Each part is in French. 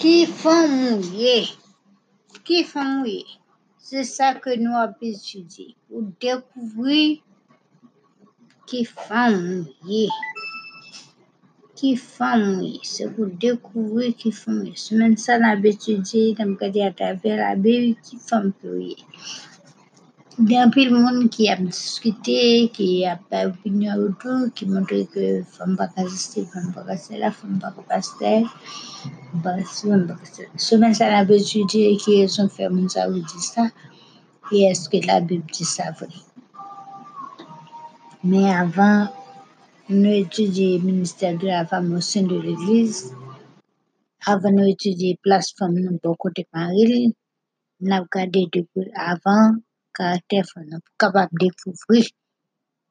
ki fon mouye. Ki fon mouye. Se sa ke nou api sudi. Ou dekouvri ki fon mouye. Ki fon mouye. Se pou dekouvri ki fon mouye. Se men sa nan api sudi, nan mkade ataver api ki fon mouye. Bien plus le monde qui a discuté, qui a pas opinion autour, qui montre que femme pas casister, femme pas casser là, femme pas pasteur, pas femme pas casser. Ça, nous avons étudié qui ont fait mon ça ou dit ça, et est-ce que la Bible dit ça vrai. Mais avant, nous étudier le ministère de la femme au sein de l'église, avant nous étudier place femme nous pour côté Marie, nous avons regardé depuis avant caractère pour capable découvrir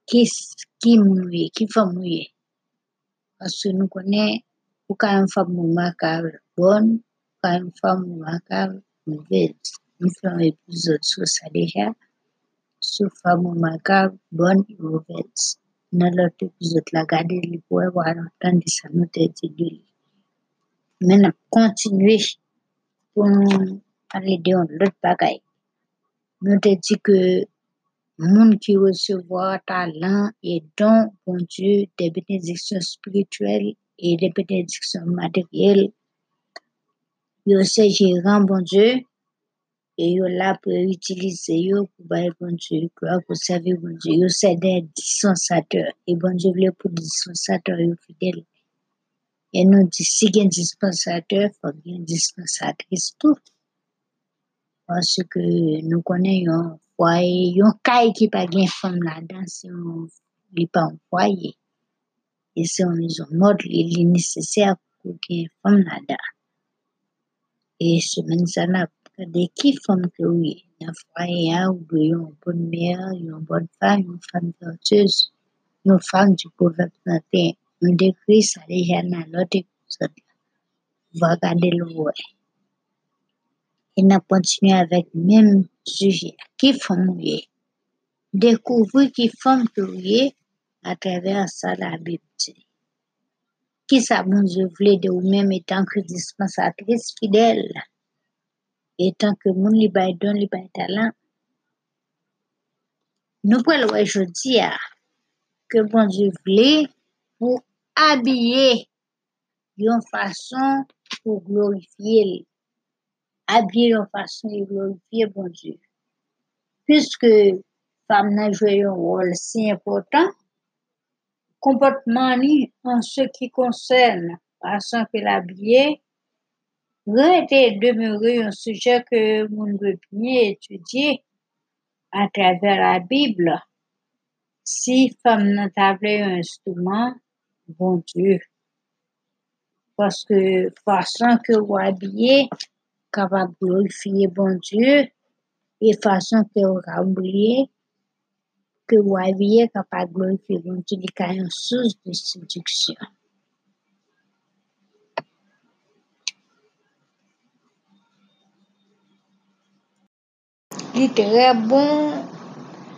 qui qui mouillé, qui femme mouillé. Parce que nous connaissons pour quand une femme remarquable bonne, quand une femme remarquable mauvaise. Nous faisons un épisode sur ça déjà, sur femme remarquable bonne et mauvaise. Dans l'autre épisode, la garder les pour avoir entendu ça, nous t'ai dit de lui. Maintenant, continuer pour nous parler de l'autre bagaille. Nous t'ai dit que monde qui recevoir talent et don, bon Dieu, des bénédictions spirituelles et des bénédictions matérielles, yo c'est gérant, bon Dieu, et yo là pour utiliser yo pour bon Dieu, pour servir bon Dieu. Yo c'est des dispensateurs, et bon Dieu voulait pour dispensateurs yo fidèles. Et nous dit, si il y a un dispensateur, faut qu'il y dispensatrice tout. Parce que nous connaissons un foyer, un caille qui pas gain femme là-dedans, c'est un, il pas un foyer. Et c'est une maison morte, il est nécessaire pour qu'il y ait une femme là-dedans. Et n'a pas de qui femme que oui. Le foyer, ou bien une bonne mère, une bonne femme, une femme vertueuse, une femme du proverbe 31. Nous décrit ça déjà dans l'autre épisode. On va regarder le Et nous continuons avec le même sujet. Qui font mouiller? Découvrir qui font mouiller à travers ça la Bible. Qui ça bon de vous-même étant que dispensatrice fidèle, étant que mon li bay don, li bay talent. Nous pouvons le jeudi que bon Dieu voulait pour habiller d'une façon pour glorifier, habiller d'une façon pour glorifier bon Dieu. Puisque femme n'a joué un rôle si important, comportement en ce qui concerne façon que l'habiller, été demeurer un sujet que nous devons bien étudier à travers la Bible. Si femme n'a pas un instrument, bon Dieu, parce que façon que vous habillez, kapab glorifiye bon Diyo, e fason ke ou ka oubliye, ke ou avye kapab glorifiye bon Diyo, li ka yon souz de seduksyon. Li tre bon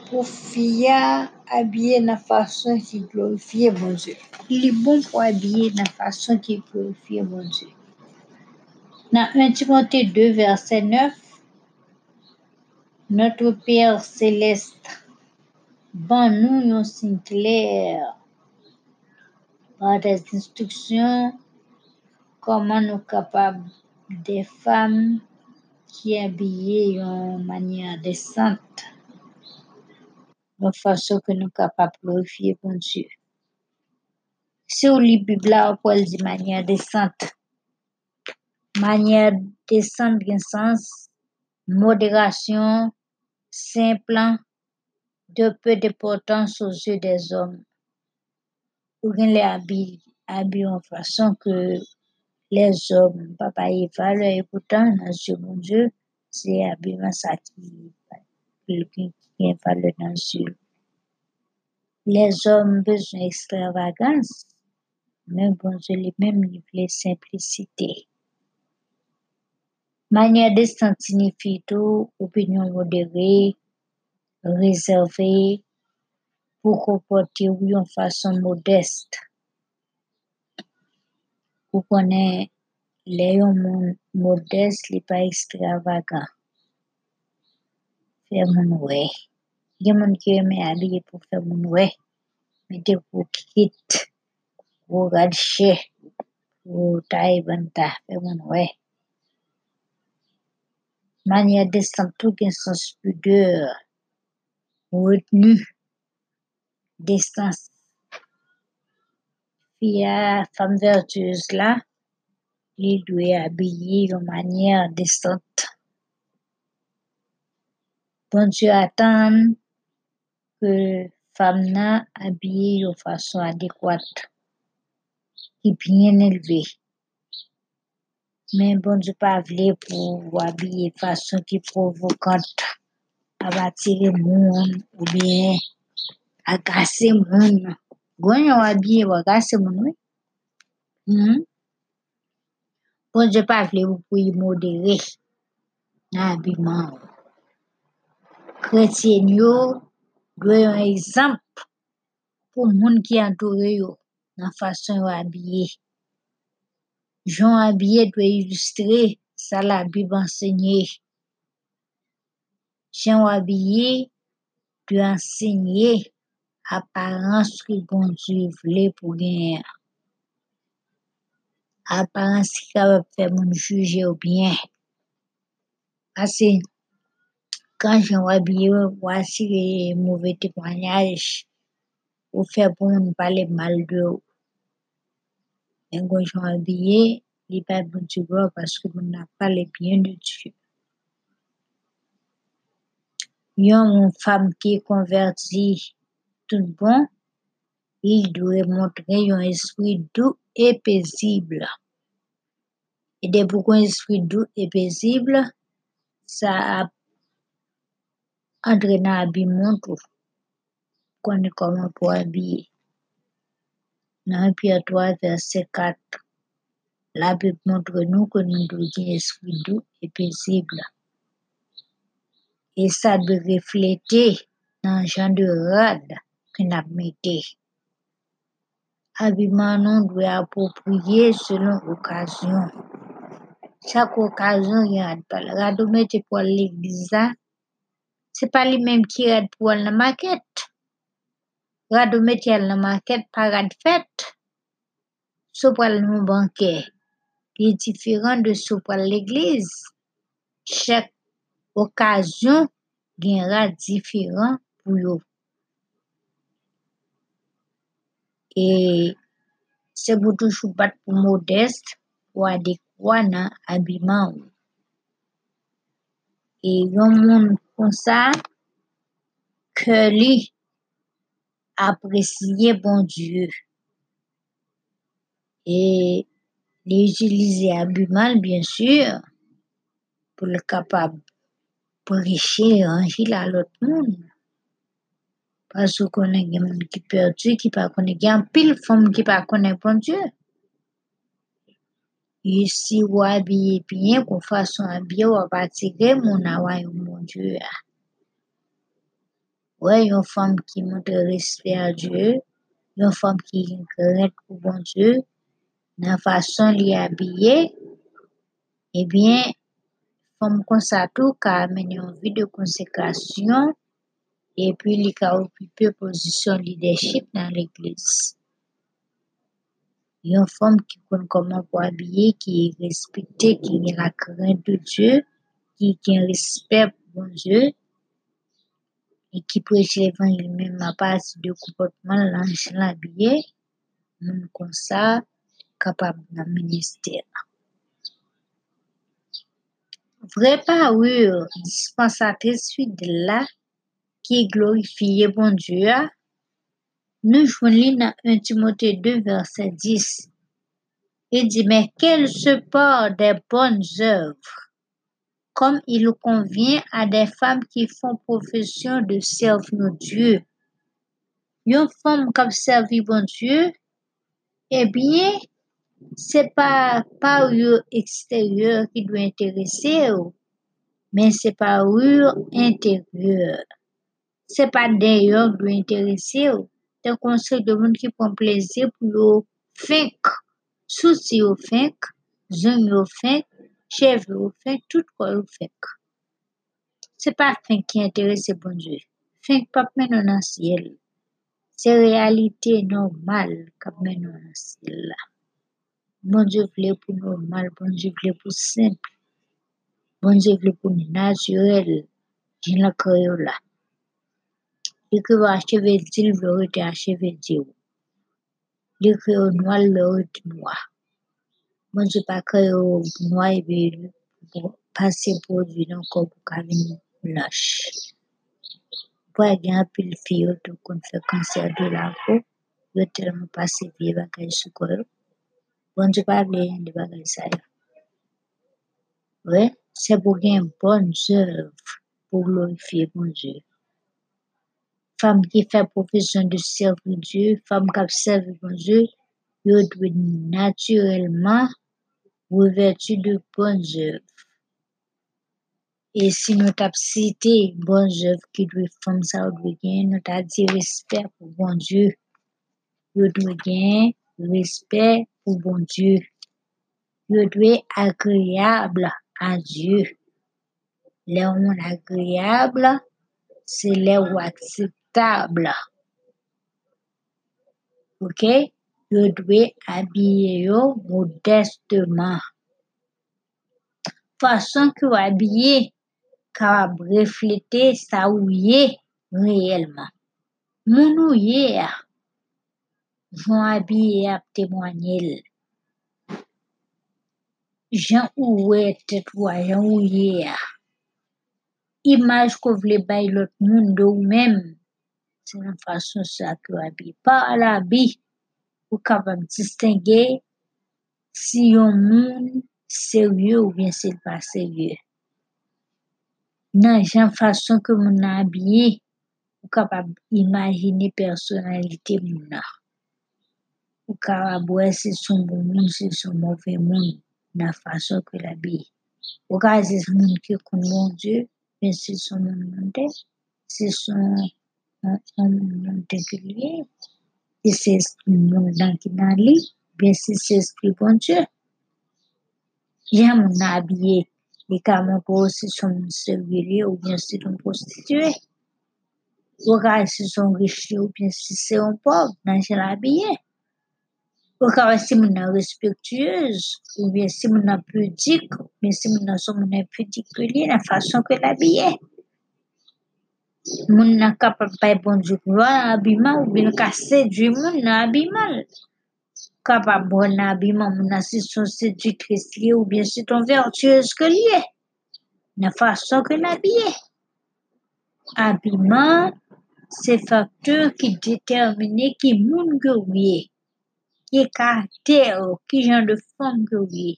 pou fia abye nan fason ki glorifiye bon Diyo. Li bon pou abye nan fason ki glorifiye bon Diyo. Dans 1 Timothée 2, verset 9, notre Père céleste, bon nous un signe clair par des instructions comment nous capables des femmes qui habillées d'une manière décente, de façon que nous capables de glorifier bon Dieu. Si on lit la Bible, on peut dire manière décente. Sens, modération, simple, de peu d'importance aux yeux des hommes. Bien les habits, en façon que les hommes, papa y valeur, et pourtant, dans de mon Dieu, c'est habillement ça qui, qui, qui valeur dans yeux. Les hommes besoin d'extravagance, mais bon Dieu lui-même, il voulait simplicité. Manière décente signifie tout, opinion modérée, réservée, pour comporter d'une façon modeste. Vous connaissez le yon moun modeste li pa ekstravagant. Fè moun wè. Gen moun ki reme abye pou fè moun wè. Mete pou kit, pou radche, pou taye banta, fè moun wè. Manye destan tou gen sens pudeur, retenu, destans. Fiya fam vertueuse la, li dwe abye yon manye destant. Bon Dieu atan ke fam nan abye yon fason adekwat, ki bien elve. Men bon bonjou pa vle pou wabye fason ki provokant abatire moun ou bien agase moun. Gwen yon wabye wakase moun wè? Hmm? Bon Bonjou pa vle pou pou yi modere nan abiman. Kretyen yo dwe yon ekzamp pou moun ki antore yo nan fason yo Jon abye dwe ilustre sa la bib ensegnye. Jen abye dwe ensegnye aparence ki bon Dieu vle pou gen. Aparence ki kapab fè moun juje ou bien. Ase, kan jen abye wasi mouve témoignage, ou fè pou moun pale mal de ou. Men kon jen abye, li pa bon Dieu gwa paske moun na pale bien de Dieu. Yon moun fam ki konverti tout bon, il dwe montre yon esprit doux et paisible. E de pou kon esprit doux et paisible, sa ap andre nan abimon tou. Konen koman pou abye. Nan Pierre 3 verset 4, la Bib montre nou kon nou dwe gen esprit doux et paisible. E sa dwe reflete nan jan de rad ki nap mette. Abiman nou dwe apopriye selon okasyon. Chak okasyon yon rad pal. Rad ou mette pou al l'egliza, se pa li menm ki rad pou al nan maket. Rad ou mette al nan maket pa rad fet. Sou pal nou banke, li diferan de sou pal l'egliz. Chak okasyon gen rad diferan pou yo. E se pou toujou bat pou modeste, pou adekwa nan abiman ou. E yon moun kon sa, ke li apresye bon Dieu. E li utilize abiman, bien sur, pou le kapab preche anji la lot moun. Pasou konen gen moun ki perdu, ki pa konen gen pil fom ki pa konen bon Dieu. E si ou abye bien, kon fason abye ou ap atire moun away ou bon Dieu. Ouè yon fom ki montre respect a Dieu, yon fom ki kret pou bon Dieu, nan fason li abye, ebyen, fom konsa tou ka amene yon vi de konsekrasyon, epi li ka okipe posisyon leadership nan l'Eglise. Yon fom ki kon koman pou abye, ki respite, ki gen la kren de Dieu, ki gen respect pou bon Dieu, e ki preche l'Evangile men ma pati de koupotman lan jen l'abye, moun konsa kapab nan minister. Vre parure dispensatrice fidèle ki glorifiye bon Dieu, nou jwen li nan 1 Timote 2 verset 10. Il dit, mais qu'elle se porte des bonnes œuvres, comme il convient à des femmes qui font profession de servir Dieu. Yon femme kap servi bon Dieu, eh bien, c'est pas parure extérieure qui doit intéresser mais c'est parure intérieure. C'est pas d'ailleurs qui doit intéresser. Te conseil de moun ki pon plaisir pou yo fink, sou si yo fink, zon yo fek, chev ou fèk, tout kwa ou fek. Se pa fèk ki enterese bonjou, fèk pap menon nan siel. Se realite normal kap menon nan siel la. Bon Bonjou vle pou normal, bon bonjou vle pou simple, Bon bonjou vle pou naturel, jen la kreyo la. Li kreyo acheve dil, vle rete acheve di ou. Li kreyo noal, vle ou te noa. Bon Dieu pa kreyo noa e be pase produit nan kon pou ka veni blanche. Po a gen apil fè kanser de la po, yo. Bon de yo. Ouais, se pou glorifier bon Dieu. Femme qui fait profession de servi bon Dieu, yo dwe naturellement revêtu de bonnes œuvres. Et si nous tap cité bonnes œuvres qui ou dwe gen, nous t'a dit respect pour bon Dieu. Dwe gen respect pour bon Dieu. Yo dwe agréable à Dieu. Le moun agréable, c'est le ou acceptable. Ok? Habiller yo modestement. Façon que habillé, kapab refléter ou ye réellement. Moun ou ye a, jan habillé ap témoignel. Jan ou we tet ou a, jan ou ye a. Image ko vle bay lot moun de ou même, c'est nan façon sa que ou habillé. Par l'habit, ou kapab distinguer si yon moun sérieux ou bien s'il pas sérieux. Nan jan façon que moun nan habillé, ou kapab imaginer personnalité moun nan. Ou kapab wè si son bon moun, si son mauvais moun, nan façon que l'habillé. Ou ka son moun ki kon bon Dieu, bien si son moun son moun régulier, si c'est moun ki nan li, bien si c'est esprit bon Dieu. Moun nan habillé, li ka montre si son moun sérieux ou bien si son prostitué. Ou ka si son riche ou bien si c'est un pauvre, nan jan l'habillé. Ou wè si nan respectueuse, ou bien si nan pudique, ou bien si moun nan son moun impudique que li, nan façon que l'habillé. Moun nan kapab bay bon Dieu gloire nan habillement, ou bien ka séduit moun nan habillement. Kapab bon nan habillement, moun nan si son séductrice li, ou bien si ton vertueuse que li est. Nan que l'habillé. Habillement, c'est facteur qui détermine ki moun que ou ye. Ki karakter ou, ki jan de femme que ou ye.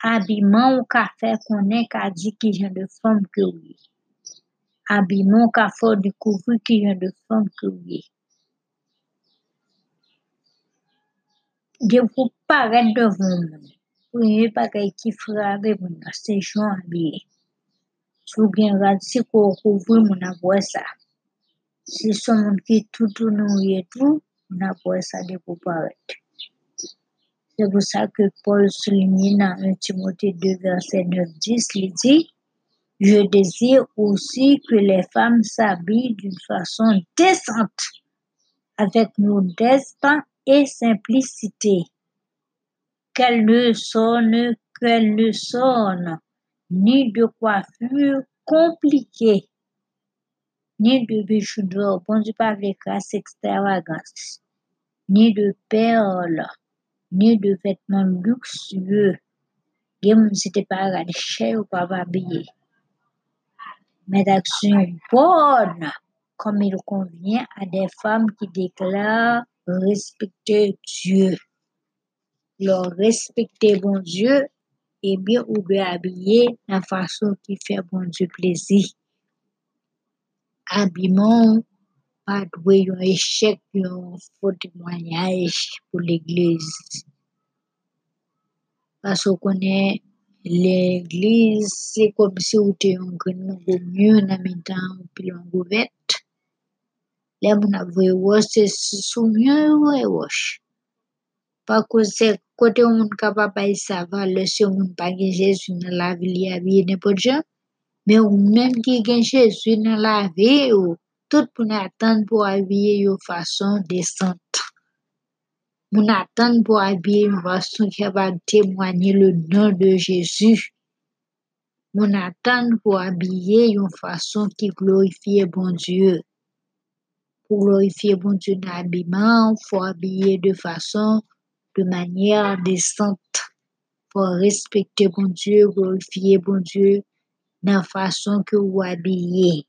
Habillement ou ka fè konen ka di ki de ou Abimon ka for dikouvri ki yon de fom kouye. Diyo pou paret devon moun. Pou yon pa kay ki frave moun a sejon abye. Sou gen radsi kou kouvri moun apwe sa. Si son moun ki toutou nou yetou, moun apwe sa de pou paret. Se pou sa ke Paul souline nan 1 Timote 2 verset 9-10 li di, Je désire aussi que les femmes s'habillent d'une façon décente, avec modestin et simplicité. Qu'elles ne sonnent, qu'elles ne sonnent, ni de coiffure compliquée, ni de bijoux d'or, bon Dieu pas avec grâce extravagance, ni de perles, ni de vêtements luxueux. Gen moun si te pa rade chè ou pa va habillé. Mais d'actions bonnes, comme il convient à des femmes qui déclarent respecter Dieu. Leur respecter bon Dieu, et bien ou bien habillé la façon qui fait bon Dieu plaisir. Habillement, pa dwe yon échec, yon faux témoignage pour l'église. Parce qu'on connaît l'église, c'est comme si ou te yon gren moun go mieux nan mitan ou pi yon go vet. Le moun ap vwe wosh, se sou mieux wè wosh. pa koze kote ou moun kapab bay sa valeur si ou moun pa nan la vi li abye nepot jan, men ou nan la vi ou, tout moun atan pou abye yo fason. Moun atan pou abye yon fason ki kapab témoigner le nom de Jésus. Moun atan pou abye yon fason qui glorifie bon Dieu. Pour glorifier bon Dieu dans l'habillement, il faut habiller de façon, de manière décente. Faut respecter bon Dieu, glorifier bon Dieu dans la façon que vous habillez.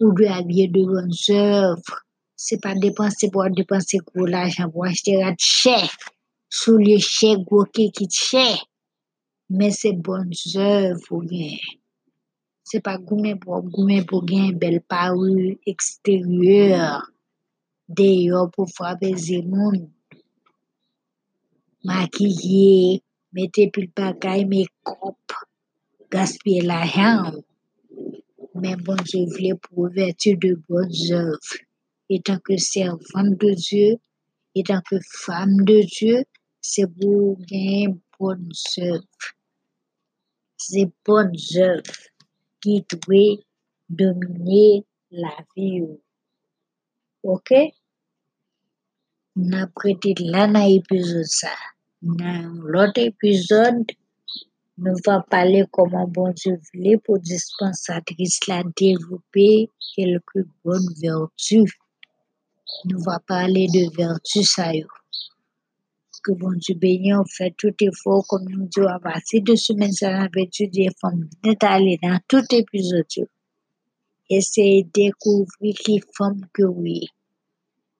Vous devez habiller de bonnes œuvres. C'est pas dépenser pour dépenser gros l'argent pour acheter rat cher. Sous les gros qui cher. Mais c'est bonnes œuvres pour gagner. C'est pas goumer pour pour gagner belle parure extérieure. Dehors pour frapper les monde. Maquiller, mettre pile bagaille, make-up, gaspiller l'argent. Mais bon Dieu voulait pour vertu de bonnes œuvres. Et tant que servante de Dieu, et tant que femme de Dieu, c'est pour gagner bonnes œuvres. C'est bonnes œuvres qui doivent dominer la vie. Ok? N'a prêté là dans l'épisode ça. Dans l'autre épisode, nous va parler comment bon Dieu voulait pour dispensatrice la développer quelques bonnes vertus. Nous va parler de vertus ça. Que bon Dieu bénisse, on fait tout effort comme nous disons à partir de semaine ça va étudier femme aller dans tout épisode yo. Essayer de découvrir qui femme que oui.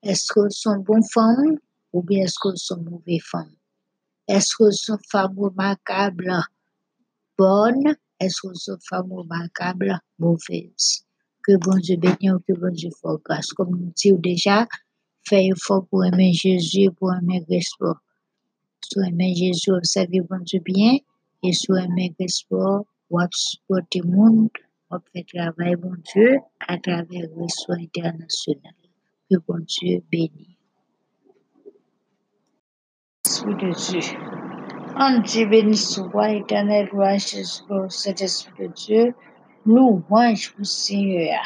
Est-ce qu'elles sont bonnes femmes ou bien est-ce qu'elles sont mauvaises femmes? Est-ce qu'elles sont femmes remarquables, bonnes? Est-ce qu'elles sont femmes remarquables, mauvaises? Que bon Dieu bénisse, que bon Dieu fasse. Comme nous disons déjà, fais effort pour aimer Jésus, pour aimer Christ. Si aimer Jésus, observez bon Dieu bien, et si aimer Christ, ou supporter le monde, ou faire travail bon Dieu à travers soin international. Que bon Dieu bénisse. De Dieu. En Dieu béni soit éternel, louange pour cet Esprit de Dieu. Louange pour Seigneur.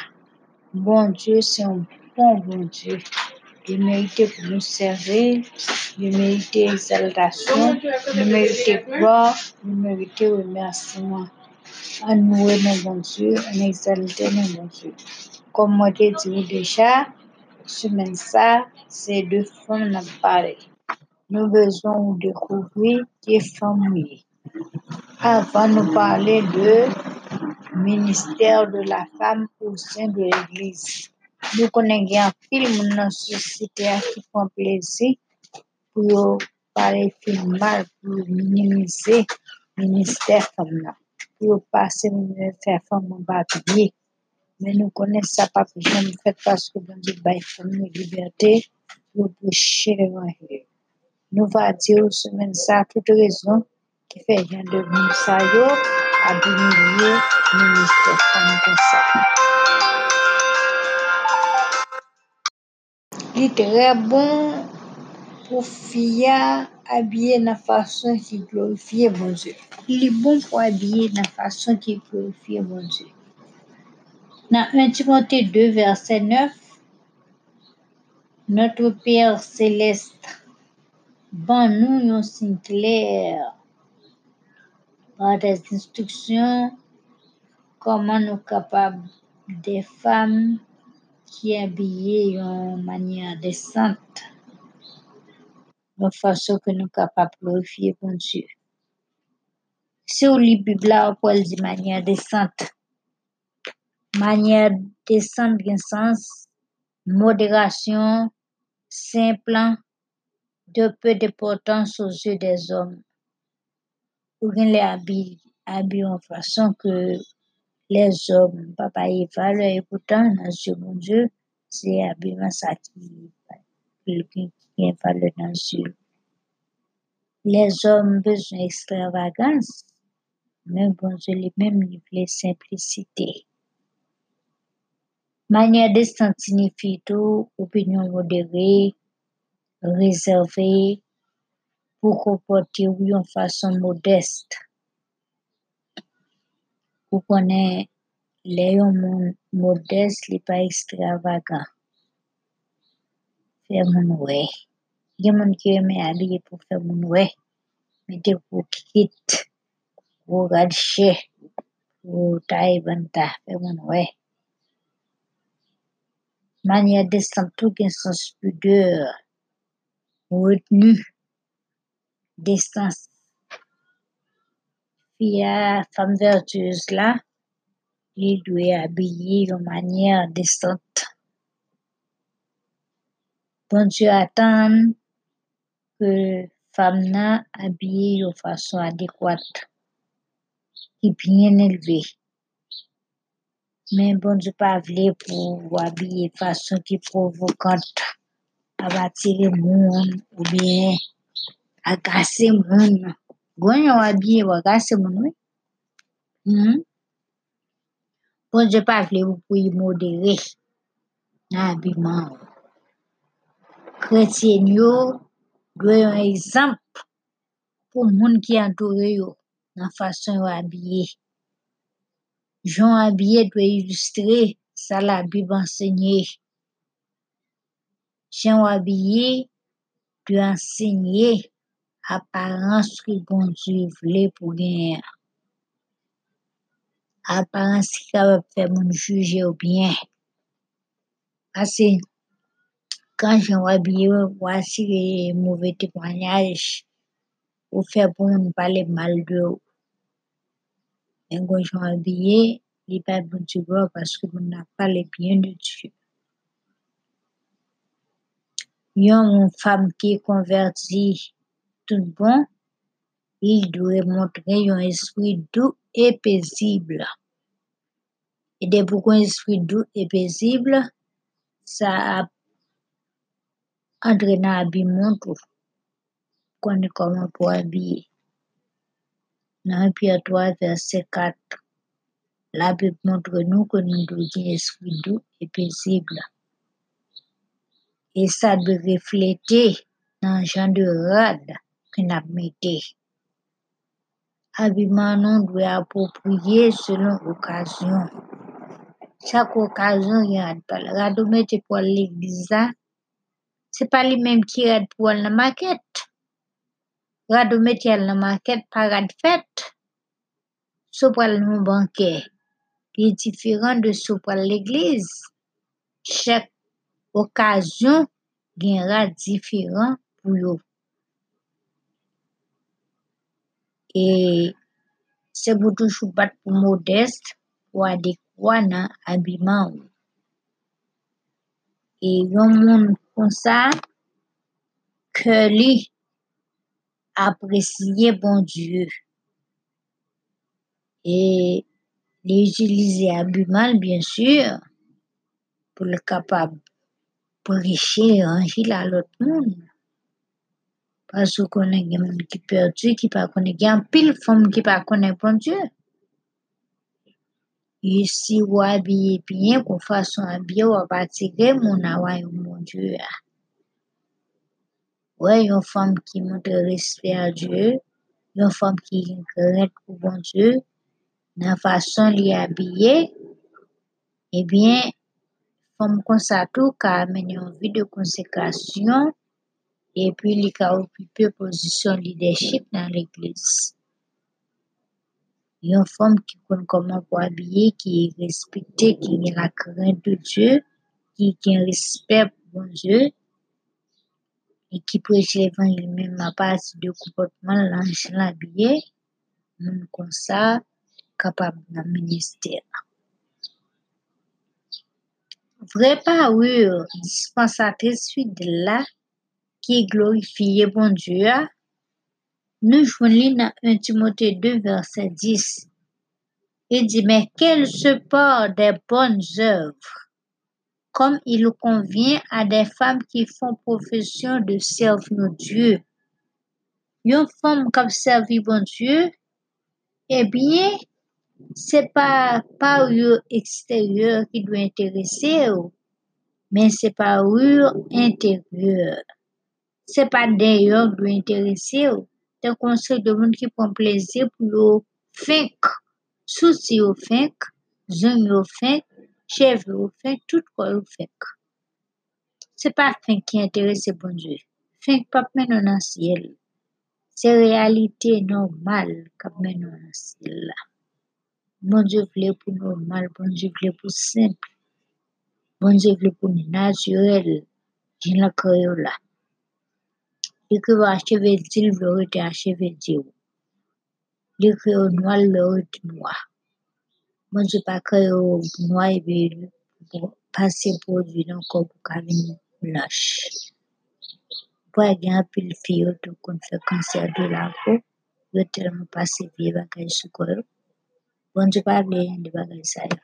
Bon Dieu, c'est un bon bon Dieu. Il mérite pour nous servir, il mérite exaltation, il mérite gloire, il mérite remerciement. En nous aimons bon Dieu, en exalter mon bon Dieu. Comme moi j'ai dit déjà, semaine ça, c'est deux femmes à parler. Nous besoin de découvrir des familles. Avant de parler de ministère de la femme au sein de l'Église. Nous connaissons un film dans la société qui prend plaisir pour parler film mal, pour minimiser le ministère femme. Pour passer le ministère femme en bas Mais nous connaissons ça pas que j'aime fait parce que bon Dieu bail femme la liberté prêcher l'évangile. Nous va dire semaine ça toute raison qui fait rien de nous ça yo a denilye minister fami konsa. Li tre bon pou fia abye nan fason ki glorifiye bonzè. Li bon pou abye nan fason ki glorifiye bonzè. Nan 1 Timote 2 verset 9, Notre Père Céleste, ban nou yon sin kler des instructions comment nous capables des femmes qui habillées de manière décente, de façon que nous capables de glorifier bon Dieu. Si on lit la Bible, on peut le dire de manière décente. Manière décente dans sens modération, simple, de peu d'importance aux yeux des hommes. Bien les habits, habits en façon que les hommes, papa et valeur, et pourtant, dans de mon Dieu, c'est habillement ça qui, qui, qui valeur dans yeux. Les hommes besoin d'extravagance, mais bon Dieu lui-même il voulait simplicité. Manière décente signifie tout opinion modérée, rezerve pou kompote ou yon fason modeste. Ou konen le yon moun modeste li pa ekstravagan. Fè moun wè. Gen moun ki reme abye pou fè moun wè. Mete pou kit, pou radche, pou tae banta, fè moun wè. Manye destan tout gen sens pudeur, retenu, destans. Fiya, fam vertueuse la, li dwe abye yon manye destant. Bon Dieu atan ke fam nan abye yon fason adekwat, ki bien elve. Men bon Dieu pa vle pou abye fason ki provokant, ap atire moun, ou bien agase moun nan. Gwen yo abye yo agase moun wè. Hmm? Bon, je pa vle ou pou yi modere nan abiman. Kretyen yo, dwe yon ekzamp pou moun ki antore yo nan fason yo abye. Joun abye dwe ilustre sa la bib ansenye. Joun abye dwe ansenye aparence ki bon Dieu vle pou gen. Aparence ki kapab fè moun juje ou bien. Ase, kan jon abye wasi mouve ou fè pou moun pale mal de ou. Men kon jon abye, li pa bon Dieu gwa paske moun na pale bien de Dieu. Yon moun fam ki konverti bon, il dwe montre yon esprit doux et paisible. E de pou kon esprit doux et paisible, sa ap entre nan abimon tou. Kone koman pou abye. Nan Pierre 3 verset 4, la Bible montre nou ke nou dwe gen esprit doux et paisible. E sa dwe reflete nan jan de rad ki nap mette. Abiman nou dwe apopriye selon okasyon. Chak okasyon yon rad pal. Rado mette pou al l'egliza, se pa li menm ki rad pou al nan maket. Rado mette al nan maket pa rad fet. So pal nou banke, ki diferan de so pal l'egliz. Chak okasyon gen rad diferan pou yo. E se pou toujou bat pou modeste, pou adekwa nan abiman ou. E yon moun kon sa, ke li apresye bon Dieu. E li utilize abiman, bien sur, pou le kapab preche anjil a lot moun. Pasou konen gen moun ki perdi, ki pa konen gen pil fom ki pa konen pon Diyo. E si wabye piye kon fason abye wapatige moun awa yon moun Diyo ya. Ouè yon fom ki moun te respe a Diyo, yon fom ki yon kret pou bon Diyo, nan fason li abye, ebyen, fom konsato ka amen yon vi de konsekrasyon e pi li ka okipe pozisyon leadership nan l'Eglise. Yon fom ki kon koman pou abye, ki respekte, ki gen la kren de Dieu, ki gen respect pou bon Dieu, e ki preche l'Evangile men ma pati de koupotman lan jen l'abye, moun kon sa kapab nan minister. Vre pa ou dispensatrice fidèle la, ki glorifiye bon Dieu a, nou jwen li nan 1 Timote 2 verset 10. Il dit, mais qu'elle se porte des bonnes œuvres, comme il convient à des femmes qui font profession de servir Dieu. Yon femme kap servi bon Dieu, eh bien, se pa pa ou yo eksteryor ki dwe interese ou, men Se pa deyo dwe interese yo. Te konsey de moun ki pon pleze pou yo fek. souci yo fek, zon yo fek, chev yo fek, tout kwa yo fek. Se pa fek ki interese bon bonjou. Fek pap menon nan siel. Se realite normal kap menon nan siel la. Bon Bonjou vle pou normal, bon bonjou vle pou simple. Bon Bonjou vle pou naturel. Jin la kreyo la. Li kreyo acheve dil vle rete acheve dil. Li kreyo noal le rete noa. Bon Dieu pa e produit nan pou blanche. Pwa gen apil fiyo tou kon fè kanser de la pou, yo bagay sou. Bon Dieu pa de bagay sa yo.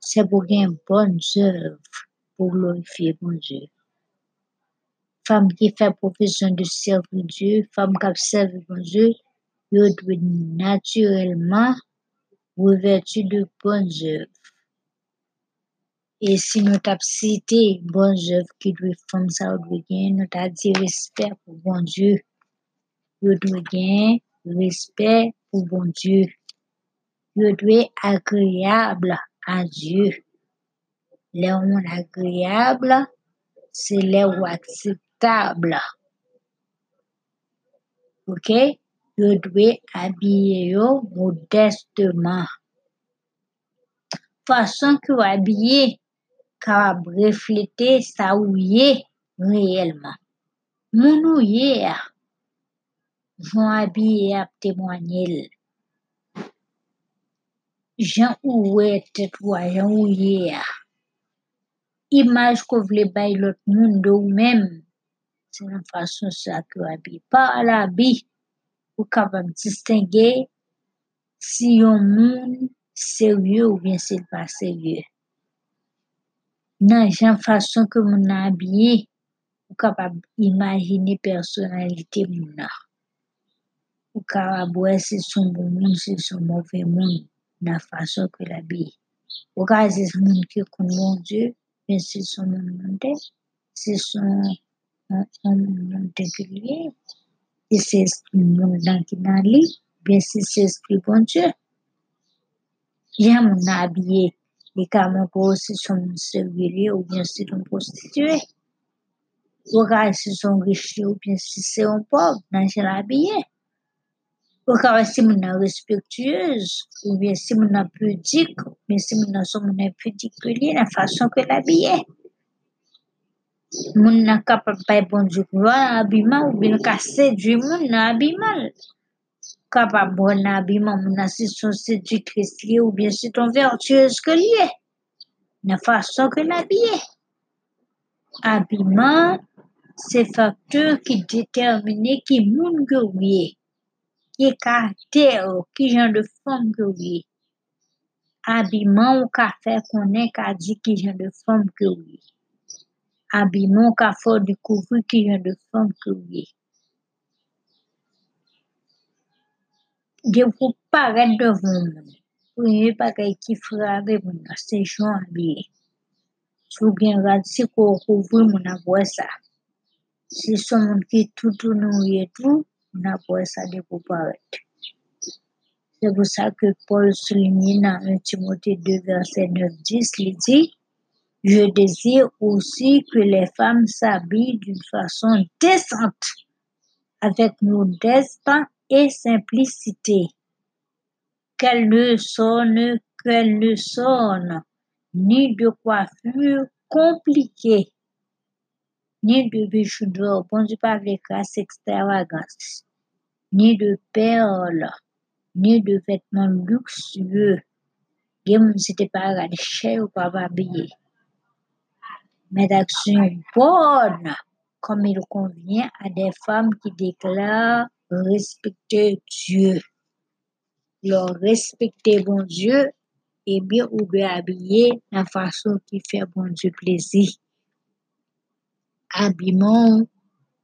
C'est pour gen œuvres pour glorifier bon Dieu. Femme qui fait profession de servir Dieu, femme qui servi bon Dieu, yo dwe naturellement revêtu de bonnes œuvres. Et si nous tap cité bonnes œuvres qui ou dwe gen, nous tap di respect pour bon Dieu. Dwe gen respect pour bon Dieu. Yo dwe agréable à Dieu. Les agréable, c'est les ou acceptable. Ok? Yo dwe habiller modestement. Façon que vous habillez, refléter ça yé réellement. Moun ou yé a, vont à témoigner. Jan ou wè tèt wè, jan ou yé a. Imaj ko vle bay lot moun de ou mèm, se fason sa ki ou habille. Pa la bi, ou kapab distingue si yon moun sérieux ou bien s'il pas sérieux. Nan jan fason ke moun nan habillé, ou kapab imaginer personnalité moun nan. Ou kapab wè si son bon moun, si son mauvais moun, nan fason ke l'habille. Ou ka se son moun ki kon mon Dieu, mais si son moun moun son moun moun si se moun nan ki nan li, bien si se esprit bon Dieu. Jan moun nan habillé, moun pou si son moun servile ou bien si son prostitué. Ou ka si son riche ou bien si se yon pauvre, nan jan habillé. Ou ka si moun nan respectueuse, ou bien si moun nan pudique, ou bien si moun nan pudique que nan fason ke l'habillé. Moun nan kapap bay bonjou kwa abiman ou bin ka sedwi moun nan abiman. Kapap bon nan abiman moun nan si son sedwi kres liye ou bien si ton vertuez ke liye. Nan fason ke l'abye. Abiman se faktor ki determine ki moun ke wye. Ki kater ou ki jan de fom ke wye. Abiman ou ka fe konen ka di ki jan de fom ke wye. Abimon ka fò dikouvri ki yon de fòm kriye. Dè pou paret devon moun. Pou yon pakay ki frave moun a sejon abye. Sou gen radsi kou kouvri moun avwe sa. Si son moun ki toutou nou yetou, moun avwe sa dè pou paret. Se pou sa ke Paul souline nan 1 Timote 2 verset 9-10 li di, Je désire aussi que les femmes s'habillent d'une façon décente, avec modestin et simplicité. Qu'elles ne sonnent, qu'elles ne sonnent, ni de coiffure compliquée, ni de bijoux d'or, bon Dieu pas avec grâce extravagance, ni de perles, ni de vêtements luxueux. Gen moun si te pa rade chè ou pa pa habillé. Mais d'action bonne, comme il convient à des femmes qui déclarent respecter Dieu. Leur respecter bon Dieu, et bien ou bien habillé la façon qui fait bon Dieu plaisir. Habillement,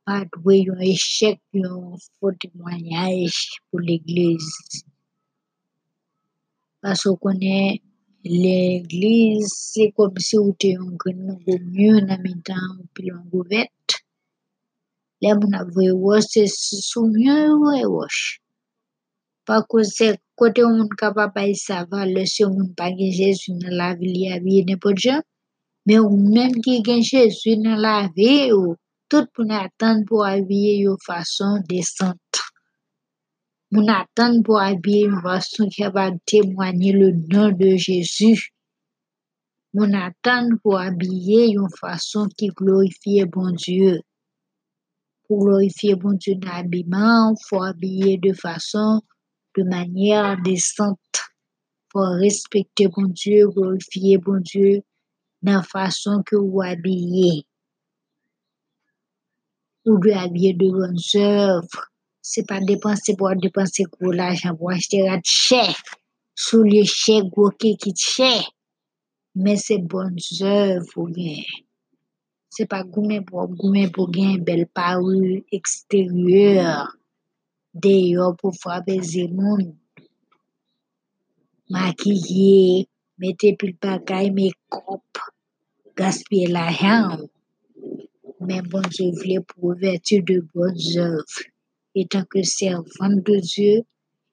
pas doué yon échec, yon faux témoignage pour l'église. Parce qu'on connaît L'Eglise se kom si ou te yon gren moun go myon nan men tan ou pi yon go vet. Le moun ap vwe wosh se sou myon yon vwe wosh. Pa kou se kote moun kapap ay sava le se moun pa gen Jezu nan la vi li avye nepot jan. Men ou men ki gen Jezu nan la vi ou tout moun atan pou avye yon fason. Moun atan pou avye yon fason ki ava temwanyi le nan de Jezu. Moun atan pou avye yon fason ki glorifiye bon Dieu. Pour glorifier bon Dieu dans l'habillement, il faut habiller de façon, de manière décente. Faut respecter bon Dieu, glorifier bon Dieu dans la façon que vous habillez. Vous devez habiller de bonnes œuvres. C'est pas dépenser pour dépenser gros l'argent pour acheter un cher. Sous les gros qui cher. Mais c'est bonnes œuvres pour gagner. C'est pas goumen pour pour gagner belle parure extérieure. Dehors pour frapper les monde. Maquiller, mettre pile bagaille make-up, gaspiller l'argent. Mais bon Dieu voulait pour vertu de bonnes œuvres. Et tant que servante de Dieu,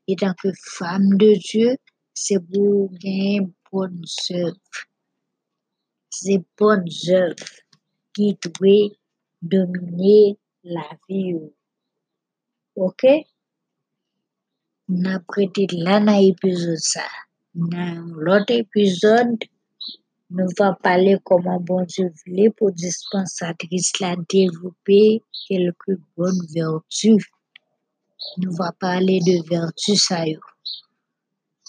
et tant que femme de Dieu, c'est pour gagner bonnes œuvres. C'est bonnes œuvres qui doivent dominer la vie. Ok? N'a prêté là dans l'épisode ça. Dans l'autre épisode, nous va parler comment bon Dieu voulait pour dispensatrice la développer quelques bonnes vertus. Nous va parler de vertus ça yo.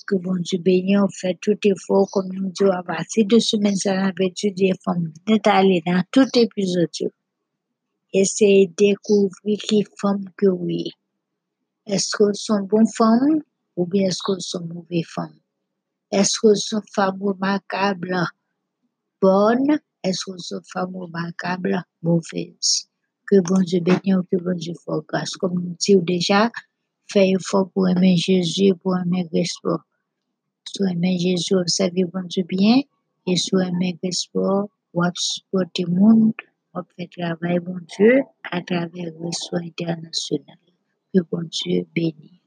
Que bon Dieu bénisse, on fait tout effort comme nous disons à partir de ça on va étudier femme aller dans tout épisode. yo. Essayer de découvrir qui femme que oui. Est-ce qu'elles sont bonnes femmes ou bien est-ce qu'elles sont mauvaises femmes? Est-ce qu'elles sont femmes remarquables, bonnes? Est-ce qu'elles sont femmes remarquables, mauvaises? Que bon Dieu bénisse, que bon Dieu fasse. Comme nous disons déjà, fais effort pour aimer Jésus, pour aimer Christ. Soit aimer Jésus, observer bon Dieu bien, et soit aimer Christ, ou supporter le monde, ou faire travail bon Dieu à travers le soin international. Que bon Dieu bénisse.